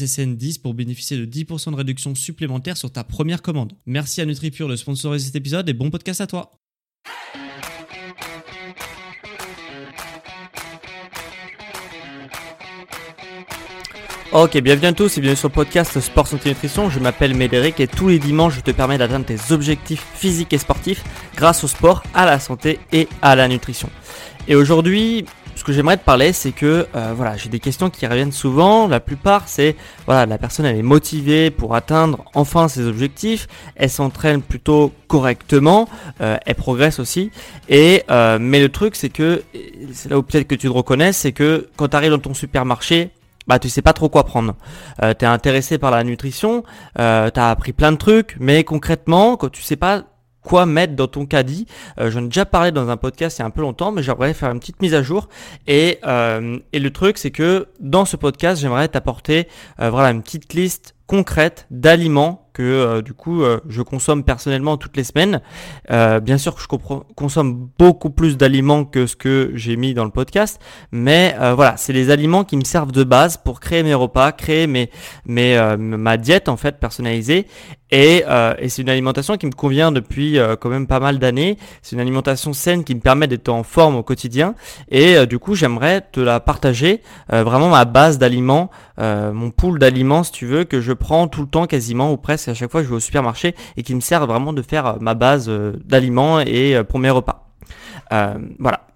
SSN10 pour bénéficier de 10% de réduction supplémentaire sur ta première commande. Merci à NutriPure de sponsoriser cet épisode et bon podcast à toi. Ok, bienvenue à tous et bienvenue sur le podcast Sport Santé Nutrition. Je m'appelle Médéric et tous les dimanches je te permets d'atteindre tes objectifs physiques et sportifs grâce au sport, à la santé et à la nutrition. Et aujourd'hui, ce que j'aimerais te parler, c'est que euh, voilà, j'ai des questions qui reviennent souvent. La plupart, c'est voilà, la personne elle est motivée pour atteindre enfin ses objectifs. Elle s'entraîne plutôt correctement, euh, elle progresse aussi. Et euh, mais le truc, c'est que c'est là où peut-être que tu te reconnais, c'est que quand tu arrives dans ton supermarché, bah tu sais pas trop quoi prendre. Euh, tu es intéressé par la nutrition, euh, tu as appris plein de trucs, mais concrètement, quand tu sais pas quoi mettre dans ton caddie, euh, j'en ai déjà parlé dans un podcast il y a un peu longtemps, mais j'aimerais faire une petite mise à jour. Et, euh, et le truc, c'est que dans ce podcast, j'aimerais t'apporter voilà une petite liste concrète d'aliments que euh, du coup euh, je consomme personnellement toutes les semaines. Euh, bien sûr que je consomme beaucoup plus d'aliments que ce que j'ai mis dans le podcast, mais voilà, c'est les aliments qui me servent de base pour créer mes repas, créer mes, mes ma diète en fait personnalisée. Et, et c'est une alimentation qui me convient depuis quand même pas mal d'années. C'est une alimentation saine qui me permet d'être en forme au quotidien. Et du coup, j'aimerais te la partager. vraiment ma base d'aliments, mon pool d'aliments, si tu veux, que je prends tout le temps quasiment ou presque à chaque fois que je vais au supermarché et qui me sert vraiment de faire euh, ma base euh, d'aliments et euh, pour mes repas. voilà.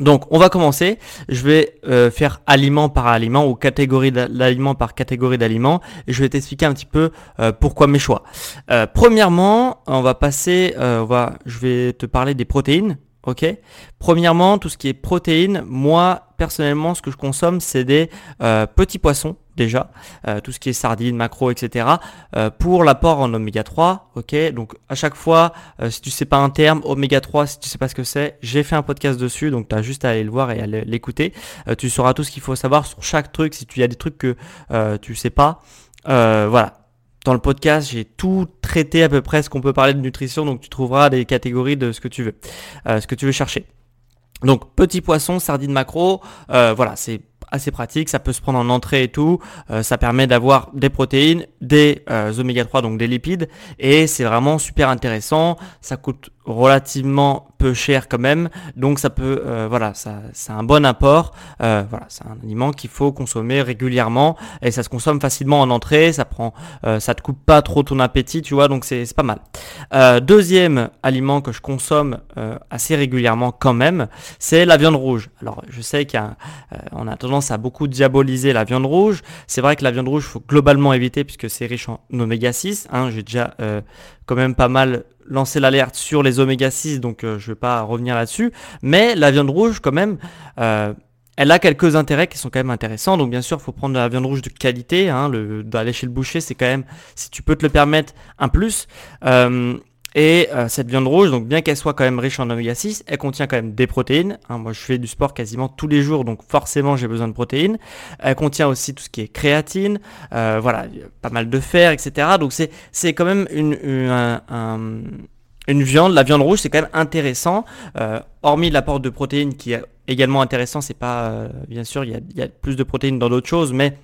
Donc on va commencer. Je vais faire aliment par aliment ou catégorie d'aliment par catégorie d'aliments et je vais t'expliquer un petit peu pourquoi mes choix. premièrement, on va passer, on va, je vais te parler des protéines. Ok? Premièrement, tout ce qui est protéines, moi personnellement, ce que je consomme, c'est des petits poissons déjà, euh, tout ce qui est sardines, macro, etc. Euh, pour l'apport en oméga 3, ok? Donc à chaque fois, euh, si tu sais pas un terme, oméga 3, si tu sais pas ce que c'est, j'ai fait un podcast dessus, donc tu as juste à aller le voir et à l'écouter. tu sauras tout ce qu'il faut savoir sur chaque truc. Si tu y a des trucs que tu sais pas, voilà. Dans le podcast, j'ai tout traité à peu près ce qu'on peut parler de nutrition, donc tu trouveras des catégories de ce que tu veux, ce que tu veux chercher. Donc petit poisson, sardines macro, voilà, c'est assez pratique, ça peut se prendre en entrée et tout, euh, ça permet d'avoir des protéines, des euh, oméga 3 donc des lipides et c'est vraiment super intéressant, ça coûte relativement peu cher quand même, donc ça peut, euh, voilà, ça, c'est un bon apport. Euh, voilà, c'est un aliment qu'il faut consommer régulièrement et ça se consomme facilement en entrée. Ça prend, euh, ça te coupe pas trop ton appétit, tu vois, donc c'est, c'est pas mal. deuxième aliment que je consomme assez régulièrement quand même, c'est la viande rouge. Alors, je sais qu'on a, a tendance à beaucoup diaboliser la viande rouge. C'est vrai que la viande rouge, faut globalement éviter puisque c'est riche en oméga 6. Hein, j'ai déjà quand même pas mal lancé l'alerte sur les oméga 6, donc euh, je vais pas revenir là-dessus. Mais la viande rouge, quand même, euh, elle a quelques intérêts qui sont quand même intéressants. Donc bien sûr, faut prendre de la viande rouge de qualité. Hein, d'aller chez le boucher, c'est quand même, si tu peux te le permettre, un plus. Euh, et euh, cette viande rouge, donc bien qu'elle soit quand même riche en oméga 6, elle contient quand même des protéines. Hein. moi, je fais du sport quasiment tous les jours, donc forcément, j'ai besoin de protéines. Elle contient aussi tout ce qui est créatine, euh, voilà, pas mal de fer, etc. Donc c'est c'est quand même une, une, viande. La viande rouge, c'est quand même intéressant. Euh, hormis l'apport de protéines qui est également intéressant, c'est pas bien sûr, il y a, y a plus de protéines dans d'autres choses, mais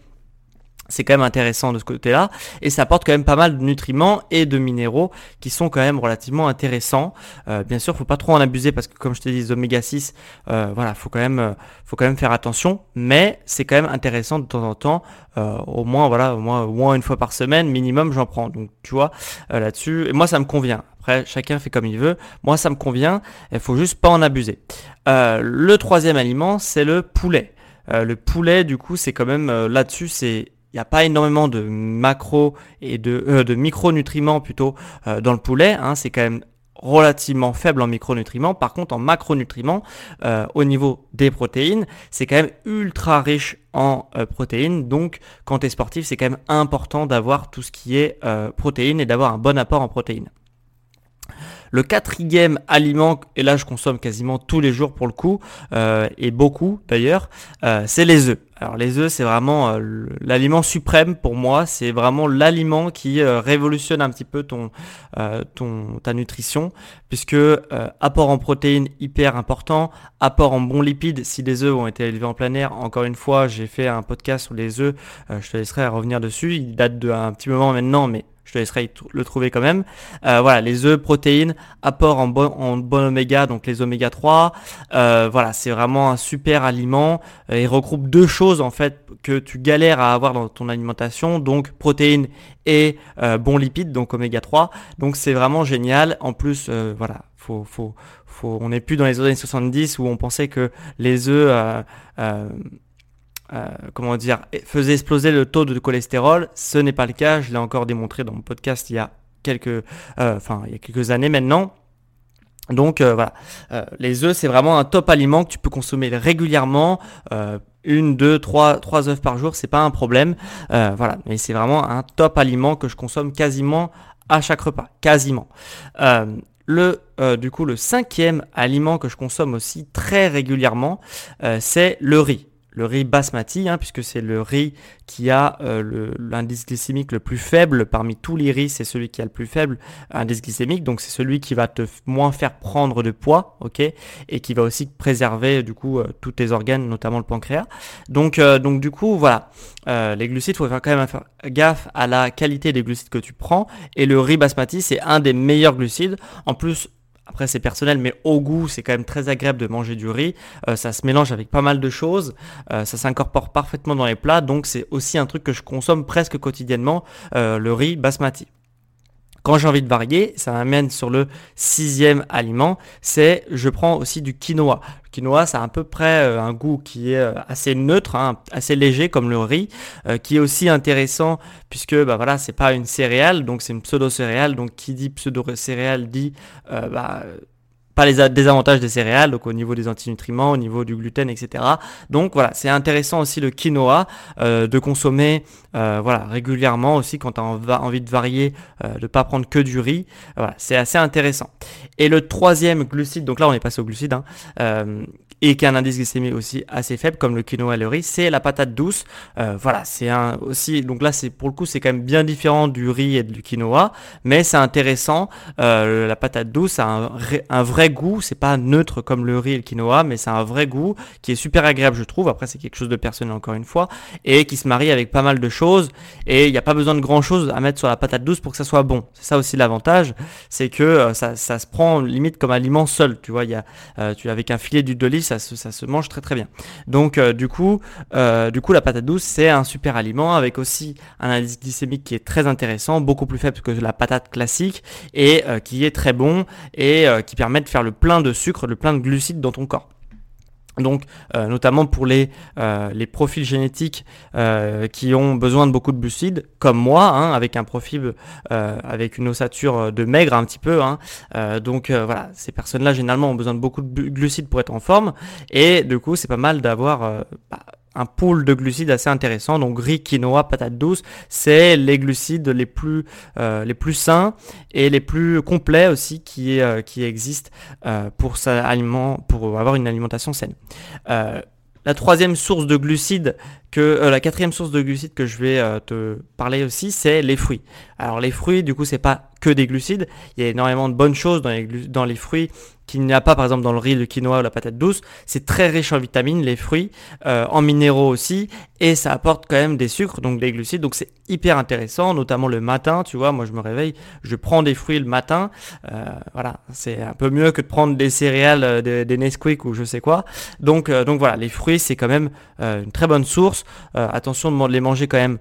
c'est quand même intéressant de ce côté-là et ça apporte quand même pas mal de nutriments et de minéraux qui sont quand même relativement intéressants. Euh, bien sûr, faut pas trop en abuser parce que comme je te dis, oméga 6, euh, voilà, faut quand même, euh, faut quand même faire attention. Mais c'est quand même intéressant de temps en temps, euh, au moins voilà, au moins, une fois par semaine minimum, j'en prends. Donc tu vois là-dessus, et moi ça me convient. Après, chacun fait comme il veut. Moi, ça me convient. Il faut juste pas en abuser. le troisième aliment, c'est le poulet. le poulet, du coup, c'est quand même là-dessus, c'est il n'y a pas énormément de macro et de, euh, de micronutriments plutôt euh, dans le poulet. Hein, c'est quand même relativement faible en micronutriments. Par contre, en macronutriments, euh, au niveau des protéines, c'est quand même ultra riche en protéines. Donc, quand tu es sportif, c'est quand même important d'avoir tout ce qui est protéines et d'avoir un bon apport en protéines. Le quatrième aliment, et là je consomme quasiment tous les jours pour le coup, euh, et beaucoup d'ailleurs, euh, c'est les œufs. Alors les œufs, c'est vraiment euh, l'aliment suprême pour moi. C'est vraiment l'aliment qui révolutionne un petit peu ton, ton ta nutrition, puisque apport en protéines hyper important, apport en bons lipides. Si les œufs ont été élevés en plein air, encore une fois, j'ai fait un podcast sur les œufs. je te laisserai revenir dessus. Il date d'un petit moment maintenant, mais je te laisserai le trouver quand même. Euh, voilà, les œufs, protéines, apport en bon, en bon oméga, donc les oméga 3. Euh, voilà, c'est vraiment un super aliment. Euh, il regroupe deux choses en fait que tu galères à avoir dans ton alimentation, donc protéines et bons lipides, donc oméga 3. Donc c'est vraiment génial. En plus, voilà, faut, faut, faut, on n'est plus dans les années 70 où on pensait que les œufs euh, comment dire, faisait exploser le taux de cholestérol. Ce n'est pas le cas. Je l'ai encore démontré dans mon podcast il y a quelques, euh, enfin, il y a quelques années maintenant. Donc euh, voilà, les œufs c'est vraiment un top aliment que tu peux consommer régulièrement, une, deux, trois, trois œufs par jour, c'est pas un problème. voilà, mais c'est vraiment un top aliment que je consomme quasiment à chaque repas, quasiment. le du coup le cinquième aliment que je consomme aussi très régulièrement, c'est le riz le riz basmati, hein, puisque c'est le riz qui a euh, l'indice glycémique le plus faible parmi tous les riz, c'est celui qui a le plus faible indice glycémique, donc c'est celui qui va te moins faire prendre de poids, ok, et qui va aussi préserver du coup euh, tous tes organes, notamment le pancréas. Donc, euh, donc du coup, voilà, les glucides, faut faire quand même gaffe à la qualité des glucides que tu prends, et le riz basmati, c'est un des meilleurs glucides. En plus, après, c'est personnel, mais au goût, c'est quand même très agréable de manger du riz. Euh, ça se mélange avec pas mal de choses. Euh, ça s'incorpore parfaitement dans les plats. Donc, c'est aussi un truc que je consomme presque quotidiennement, euh, le riz basmati. Quand j'ai envie de varier, ça m'amène sur le sixième aliment, c'est je prends aussi du quinoa. Le quinoa, ça a à peu près euh, un goût qui est euh, assez neutre, hein, assez léger comme le riz, euh, qui est aussi intéressant puisque bah voilà, c'est pas une céréale, donc c'est une pseudo céréale. Donc qui dit pseudo céréale dit bah, pas les désavantages des céréales, donc au niveau des antinutriments, au niveau du gluten, etc. Donc voilà, c'est intéressant aussi le quinoa euh, de consommer euh, voilà régulièrement aussi quand tu as envie de varier, euh, de pas prendre que du riz. Voilà, c'est assez intéressant. Et le troisième glucide, donc là on est passé au glucide, hein, euh, et qui a un indice glycémique aussi assez faible comme le quinoa et le riz, c'est la patate douce. Euh, voilà, c'est un aussi donc là c'est pour le coup c'est quand même bien différent du riz et du quinoa, mais c'est intéressant. Euh, la patate douce a un, vrai goût, c'est pas neutre comme le riz et le quinoa, mais c'est un vrai goût qui est super agréable je trouve. Après c'est quelque chose de personnel encore une fois et qui se marie avec pas mal de choses et il n'y a pas besoin de grand chose à mettre sur la patate douce pour que ça soit bon. C'est ça aussi l'avantage, c'est que euh, ça, ça, se prend limite comme aliment seul. Tu vois, il y a tu avec un filet d'huile d'olive ça se, mange très très bien. Donc euh, du coup, euh, du coup la patate douce c'est un super aliment avec aussi un indice glycémique qui est très intéressant, beaucoup plus faible que la patate classique et euh, qui est très bon et qui permet de faire le plein de sucre, le plein de glucides dans ton corps. Donc, euh, notamment pour les, euh, les profils génétiques euh, qui ont besoin de beaucoup de glucides, comme moi, hein, avec un profil avec une ossature de maigre un petit peu. Hein. donc voilà, ces personnes-là généralement ont besoin de beaucoup de glucides pour être en forme, et du coup c'est pas mal d'avoir bah, un pool de glucides assez intéressant. Donc riz, quinoa, patate douce, c'est les glucides les plus euh, les plus sains et les plus complets aussi qui euh, qui existent euh, pour sa aliment pour avoir une alimentation saine. la troisième source de glucides que la quatrième source de glucides que je vais te parler aussi, c'est les fruits. Alors les fruits, du coup, c'est pas que des glucides. Il y a énormément de bonnes choses dans les, dans les fruits qu'il n'y a pas par exemple dans le riz, le quinoa ou la patate douce. C'est très riche en vitamines, les fruits, euh, en minéraux aussi, et ça apporte quand même des sucres, donc des glucides. Donc c'est hyper intéressant, notamment le matin. Tu vois, moi je me réveille, je prends des fruits le matin. Euh, voilà, c'est un peu mieux que de prendre des céréales, euh, des, des Nesquik ou je sais quoi. Donc donc voilà, les fruits c'est quand même une très bonne source. Attention de les manger quand même.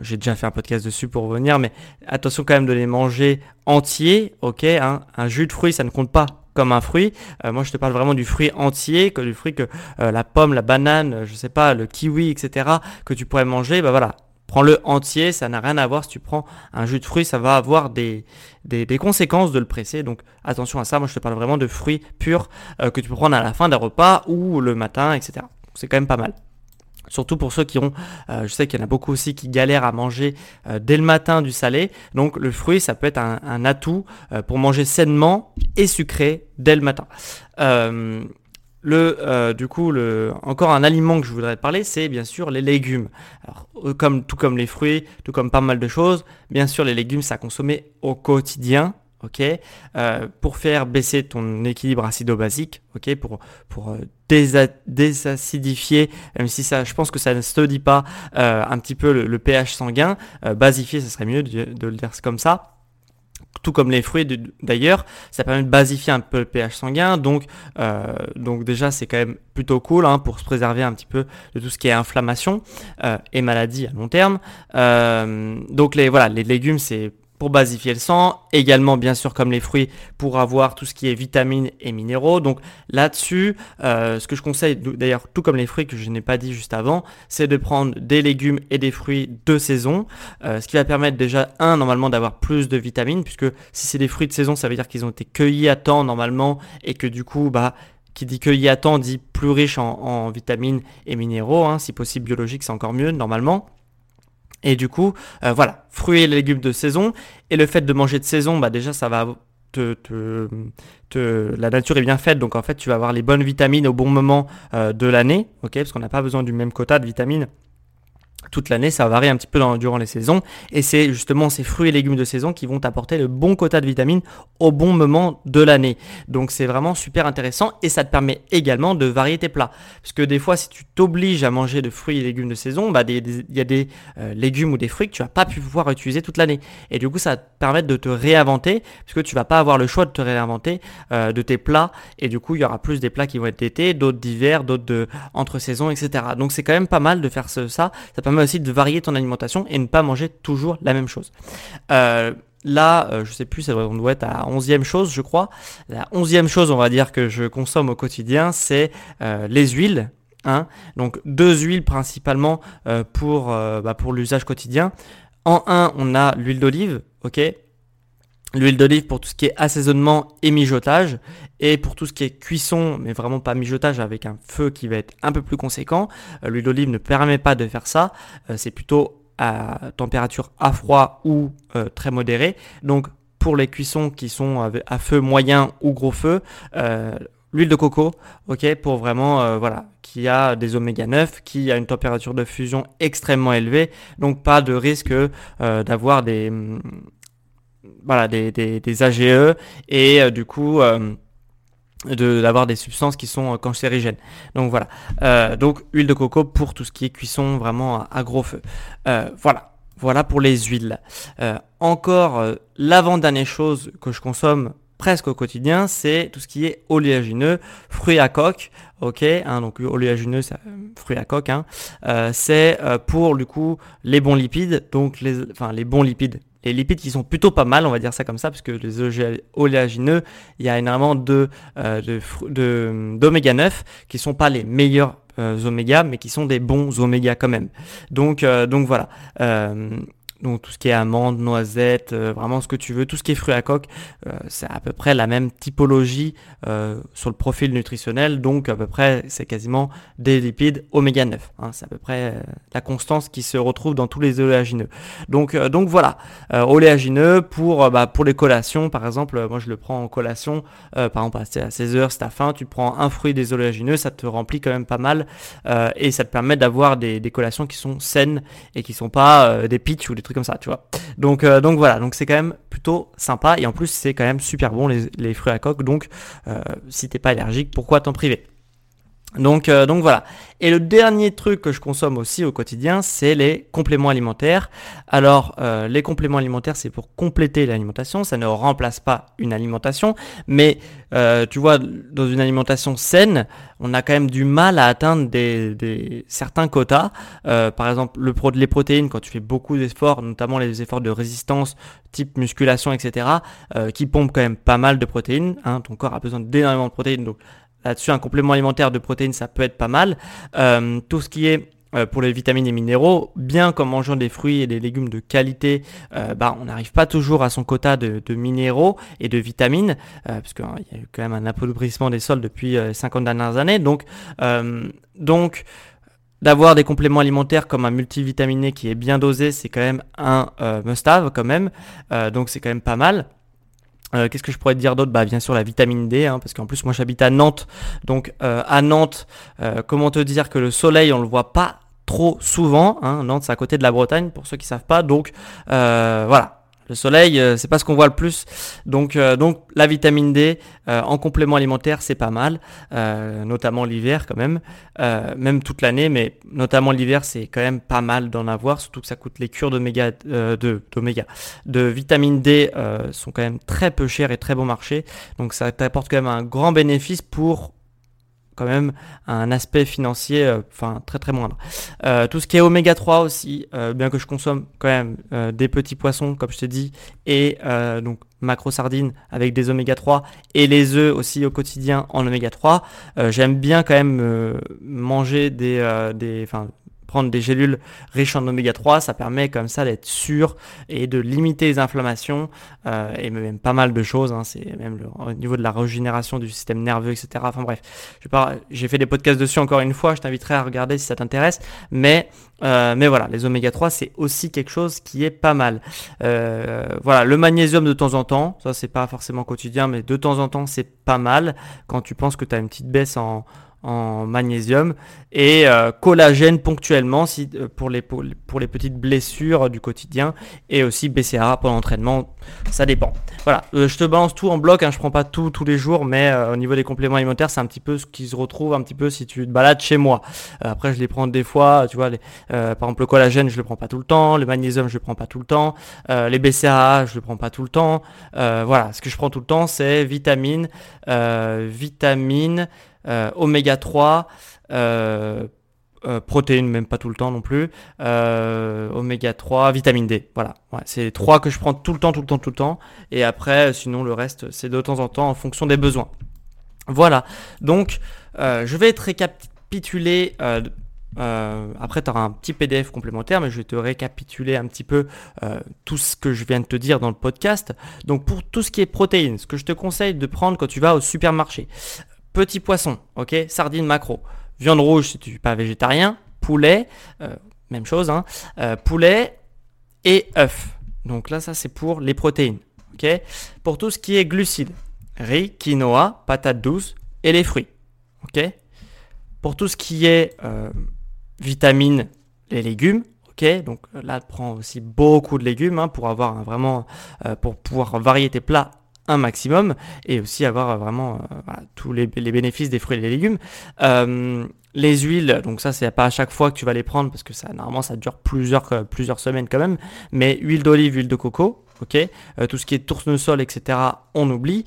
J'ai déjà fait un podcast dessus pour revenir, mais attention quand même de les manger entiers. Ok, hein. un jus de fruits ça ne compte pas comme un fruit. Euh, moi, je te parle vraiment du fruit entier, que du fruit que euh, la pomme, la banane, euh, je sais pas, le kiwi, etc. que tu pourrais manger. Bah voilà, prends-le entier, ça n'a rien à voir. Si tu prends un jus de fruit, ça va avoir des, des, conséquences de le presser. Donc attention à ça. Moi, je te parle vraiment de fruits purs que tu peux prendre à la fin d'un repas ou le matin, etc. C'est quand même pas mal. Surtout pour ceux qui ont, euh, je sais qu'il y en a beaucoup aussi qui galèrent à manger euh, dès le matin du salé. Donc le fruit, ça peut être un, atout euh, pour manger sainement et sucré dès le matin. le, du coup, le, encore un aliment que je voudrais te parler, c'est bien sûr les légumes. Alors, comme, tout comme les fruits, tout comme pas mal de choses, bien sûr les légumes, ça à consommer au quotidien ok, euh, pour faire baisser ton équilibre acido-basique, ok, pour, pour euh, désacidifier, même si ça, je pense que ça ne se dit pas euh, un petit peu le, pH sanguin, basifier, ce serait mieux de, le dire comme ça tout comme les fruits d'ailleurs, ça permet de basifier un peu le pH sanguin, donc, donc déjà c'est quand même plutôt cool hein, pour se préserver un petit peu de tout ce qui est inflammation et maladie à long terme. donc les voilà, les légumes c'est pour basifier le sang, également bien sûr comme les fruits pour avoir tout ce qui est vitamines et minéraux. Donc là-dessus, euh, ce que je conseille d'ailleurs tout comme les fruits que je n'ai pas dit juste avant, c'est de prendre des légumes et des fruits de saison, euh, ce qui va permettre déjà un normalement d'avoir plus de vitamines puisque si c'est des fruits de saison, ça veut dire qu'ils ont été cueillis à temps normalement et que du coup bah qui dit cueillis à temps dit plus riche en, vitamines et minéraux, hein. si possible biologique c'est encore mieux normalement. Et du coup, euh, voilà, fruits et légumes de saison. Et le fait de manger de saison, bah déjà, ça va te, la nature est bien faite, donc en fait, tu vas avoir les bonnes vitamines au bon moment euh, de l'année, parce qu'on n'a pas besoin du même quota de vitamines toute l'année, ça varie un petit peu durant les saisons, et c'est justement ces fruits et légumes de saison qui vont apporter le bon quota de vitamines au bon moment de l'année. Donc c'est vraiment super intéressant, et ça te permet également de varier tes plats. Parce que des fois, si tu t'obliges à manger de fruits et légumes de saison, bah il y a des euh, légumes ou des fruits que tu vas pas pu pouvoir utiliser toute l'année. Et du coup, ça te permettre de te réinventer, parce que tu vas pas avoir le choix de te réinventer euh, de tes plats, et du coup, il y aura plus des plats qui vont être d'été, d'autres d'hiver, d'autres de entre saisons, etc. Donc c'est quand même pas mal de faire ça. Ça permet aussi de varier ton alimentation et ne pas manger toujours la même chose. Euh, là, euh, je sais plus, on doit être à onzième chose, je crois. La onzième chose, on va dire, que je consomme au quotidien, c'est euh, les huiles. Hein. Donc deux huiles principalement pour, bah, pour l'usage quotidien. En un, on a l'huile d'olive, ok L'huile d'olive pour tout ce qui est assaisonnement et mijotage. Et pour tout ce qui est cuisson, mais vraiment pas mijotage avec un feu qui va être un peu plus conséquent. Euh, l'huile d'olive ne permet pas de faire ça. Euh, c'est plutôt à température à froid ou euh, très modérée. Donc pour les cuissons qui sont à feu moyen ou gros feu, l'huile de coco, ok, pour vraiment, voilà, qui a des oméga 9, qui a une température de fusion extrêmement élevée, donc pas de risque d'avoir des, voilà, des, des, AGE et euh, du coup euh, d'avoir des substances qui sont euh, cancérigènes. Donc voilà. donc huile de coco pour tout ce qui est cuisson vraiment à, gros feu. voilà. Voilà pour les huiles. encore l'avant-dernière chose que je consomme presque au quotidien, c'est tout ce qui est oléagineux, fruits à coque, ok, hein, donc oléagineux, fruits à coque, hein, c'est pour du coup les bons lipides, donc les, enfin les bons lipides, les lipides qui sont plutôt pas mal, on va dire ça comme ça, parce que les oléagineux, il y a énormément de, euh, d'oméga 9 qui sont pas les meilleurs euh, oméga, mais qui sont des bons oméga quand même. Donc, euh, donc voilà. Donc tout ce qui est amandes, noisettes, euh, vraiment ce que tu veux, tout ce qui est fruits à coque, euh, c'est à peu près la même typologie euh, sur le profil nutritionnel, donc à peu près c'est quasiment des lipides oméga 9. Hein, c'est à peu près la constance qui se retrouve dans tous les oléagineux. Donc, donc voilà, oléagineux pour, bah, pour les collations, par exemple, moi je le prends en collation, par exemple à 16h, c'est à faim, tu prends un fruit des oléagineux, ça te remplit quand même pas mal et ça te permet d'avoir des, des, collations qui sont saines et qui sont pas des pitchs ou des trucs comme ça, tu vois. Donc, euh, donc voilà, donc c'est quand même plutôt sympa et en plus c'est quand même super bon les, fruits à coque. Donc euh, si t'es pas allergique, pourquoi t'en priver? Donc, euh, donc voilà. Et le dernier truc que je consomme aussi au quotidien, c'est les compléments alimentaires. Alors, euh, les compléments alimentaires, c'est pour compléter l'alimentation. Ça ne remplace pas une alimentation. Mais, euh, tu vois, dans une alimentation saine, on a quand même du mal à atteindre des, certains quotas. par exemple, le les protéines, quand tu fais beaucoup d'efforts, notamment les efforts de résistance, type musculation, etc., qui pompent quand même pas mal de protéines. Hein. ton corps a besoin d'énormément de protéines. Là-dessus, un complément alimentaire de protéines, ça peut être pas mal. Euh, tout ce qui est euh, pour les vitamines et minéraux, bien qu'en mangeant des fruits et des légumes de qualité, euh, bah, on n'arrive pas toujours à son quota de, minéraux et de vitamines, parce qu'il y a eu quand même un appauvrissement des sols depuis les 50 dernières années. Donc, donc d'avoir des compléments alimentaires comme un multivitaminé qui est bien dosé, c'est quand même un must-have quand même. donc c'est quand même pas mal. Euh, qu'est-ce que je pourrais te dire d'autre? Bah bien sûr la vitamine D, hein, parce qu'en plus moi j'habite à Nantes, donc euh, à Nantes, euh, comment te dire que le soleil on le voit pas trop souvent. Hein? Nantes c'est à côté de la Bretagne pour ceux qui savent pas, donc voilà. Le soleil, euh, c'est pas ce qu'on voit le plus. Donc, euh, donc la vitamine D euh, en complément alimentaire, c'est pas mal, notamment l'hiver quand même, même toute l'année, mais notamment l'hiver, c'est quand même pas mal d'en avoir, surtout que ça coûte les cures d'oméga, de, d'oméga, de vitamine D sont quand même très peu chères et très bon marché. Donc ça t'apporte quand même un grand bénéfice pour quand même un aspect financier euh, enfin très très moindre. Euh, tout ce qui est oméga 3 aussi, euh, bien que je consomme quand même des petits poissons comme je t'ai dit et donc macro sardines avec des oméga 3 et les œufs aussi au quotidien en oméga 3, j'aime bien quand même manger des, des prendre des gélules riches en oméga 3, ça permet comme ça d'être sûr et de limiter les inflammations euh, et même pas mal de choses. Hein. c'est même au niveau de la régénération du système nerveux, etc. Enfin bref, j'ai fait des podcasts dessus encore une fois. Je t'inviterai à regarder si ça t'intéresse. Mais euh, mais voilà, les oméga 3 c'est aussi quelque chose qui est pas mal. Euh, voilà, le magnésium de temps en temps, ça c'est pas forcément quotidien, mais de temps en temps c'est pas mal quand tu penses que tu as une petite baisse en en magnésium et euh, collagène ponctuellement si, euh, pour, les, pour, les petites blessures du quotidien et aussi BCAA pour l'entraînement, ça dépend. Voilà, euh, je te balance tout en bloc, hein, je prends pas tout tous les jours, mais au niveau des compléments alimentaires, c'est un petit peu ce qui se retrouve un petit peu si tu te balades chez moi. après, je les prends des fois, tu vois, par exemple le collagène, je le prends pas tout le temps, le magnésium, je le prends pas tout le temps, les BCAA, je le prends pas tout le temps. voilà, ce que je prends tout le temps, c'est vitamine, vitamine, euh, oméga 3, euh, euh, protéines, même pas tout le temps non plus, oméga 3, vitamine D. Voilà, c'est trois que je prends tout le temps, tout le temps, tout le temps. Et après, sinon le reste, c'est de temps en temps en fonction des besoins. Voilà, donc je vais te récapituler. après, tu auras un petit PDF complémentaire, mais je vais te récapituler un petit peu tout ce que je viens de te dire dans le podcast. Donc, pour tout ce qui est protéines, ce que je te conseille de prendre quand tu vas au supermarché, Petit poisson, ok? Sardines macro. Viande rouge si tu n'es pas végétarien. Poulet, euh, même chose, hein. Euh, poulet et œufs. Donc là, ça c'est pour les protéines. ok? Pour tout ce qui est glucides, riz, quinoa, patates douces et les fruits. ok? Pour tout ce qui est euh, vitamines, les légumes, ok? Donc là, prends aussi beaucoup de légumes hein, pour avoir vraiment, pour pouvoir varier tes plats un maximum et aussi avoir euh, vraiment euh, tous les, bénéfices des fruits et des légumes. Euh, les huiles, donc ça c'est pas à chaque fois que tu vas les prendre parce que ça normalement ça dure plusieurs, plusieurs semaines quand même, mais huile d'olive, huile de coco, ok, tout ce qui est tournesol, etc. on oublie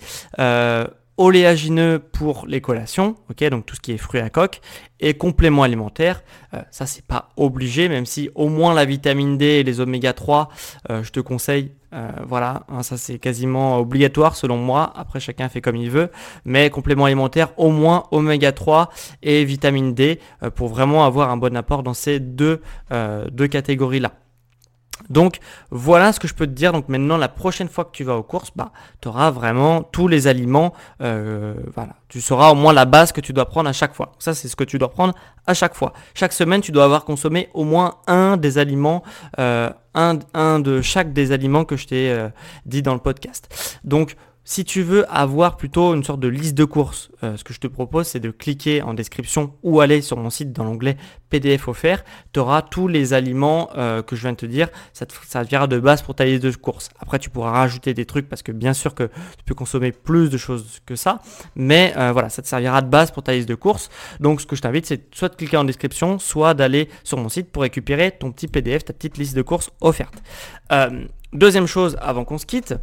oléagineux pour les collations, ok, donc tout ce qui est fruits à coque, et compléments alimentaires, ça c'est pas obligé, même si au moins la vitamine D et les oméga 3, euh, je te conseille, euh, voilà, hein, ça c'est quasiment obligatoire selon moi, après chacun fait comme il veut, mais compléments alimentaires, au moins oméga 3 et vitamine D, pour vraiment avoir un bon apport dans ces deux, deux catégories-là. Donc voilà ce que je peux te dire. Donc maintenant, la prochaine fois que tu vas aux courses, bah, tu auras vraiment tous les aliments. Euh, voilà, tu sauras au moins la base que tu dois prendre à chaque fois. Ça, c'est ce que tu dois prendre à chaque fois. Chaque semaine, tu dois avoir consommé au moins un des aliments, euh, un, un, de chaque des aliments que je t'ai euh, dit dans le podcast. Donc si tu veux avoir plutôt une sorte de liste de courses, euh, ce que je te propose, c'est de cliquer en description ou aller sur mon site dans l'onglet PDF offert. Tu auras tous les aliments euh, que je viens de te dire. Ça te servira de base pour ta liste de courses. Après, tu pourras rajouter des trucs parce que bien sûr que tu peux consommer plus de choses que ça. Mais euh, voilà, ça te servira de base pour ta liste de courses. Donc, ce que je t'invite, c'est soit de cliquer en description, soit d'aller sur mon site pour récupérer ton petit PDF, ta petite liste de courses offerte. deuxième chose, avant qu'on se quitte,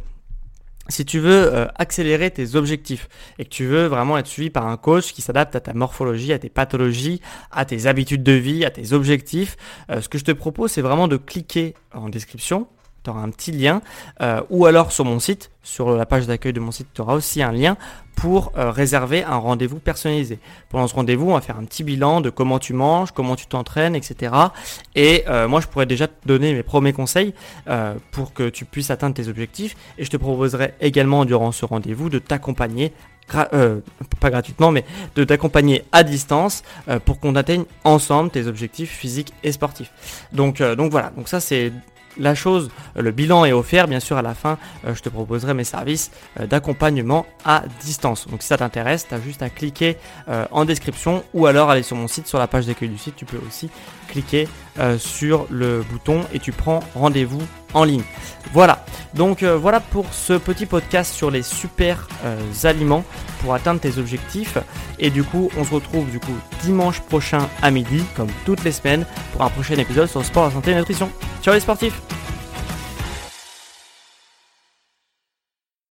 si tu veux euh, accélérer tes objectifs et que tu veux vraiment être suivi par un coach qui s'adapte à ta morphologie, à tes pathologies, à tes habitudes de vie, à tes objectifs, euh, ce que je te propose, c'est vraiment de cliquer en description tu auras un petit lien, euh, ou alors sur mon site, sur la page d'accueil de mon site, tu auras aussi un lien pour euh, réserver un rendez-vous personnalisé. Pendant ce rendez-vous, on va faire un petit bilan de comment tu manges, comment tu t'entraînes, etc. Et euh, moi, je pourrais déjà te donner mes premiers conseils pour que tu puisses atteindre tes objectifs. Et je te proposerai également durant ce rendez-vous de t'accompagner pas gratuitement, mais de t'accompagner à distance pour qu'on atteigne ensemble tes objectifs physiques et sportifs. Donc, donc voilà, donc ça c'est la chose, le bilan est offert, bien sûr à la fin, euh, je te proposerai mes services euh, d'accompagnement à distance. Donc si ça t'intéresse, tu as juste à cliquer euh, en description ou alors aller sur mon site, sur la page d'accueil du site, tu peux aussi cliquer sur le bouton et tu prends rendez-vous en ligne. Voilà, donc voilà pour ce petit podcast sur les super aliments pour atteindre tes objectifs. Et du coup, on se retrouve du coup dimanche prochain à midi, comme toutes les semaines, pour un prochain épisode sur sport, santé et nutrition. Ciao les sportifs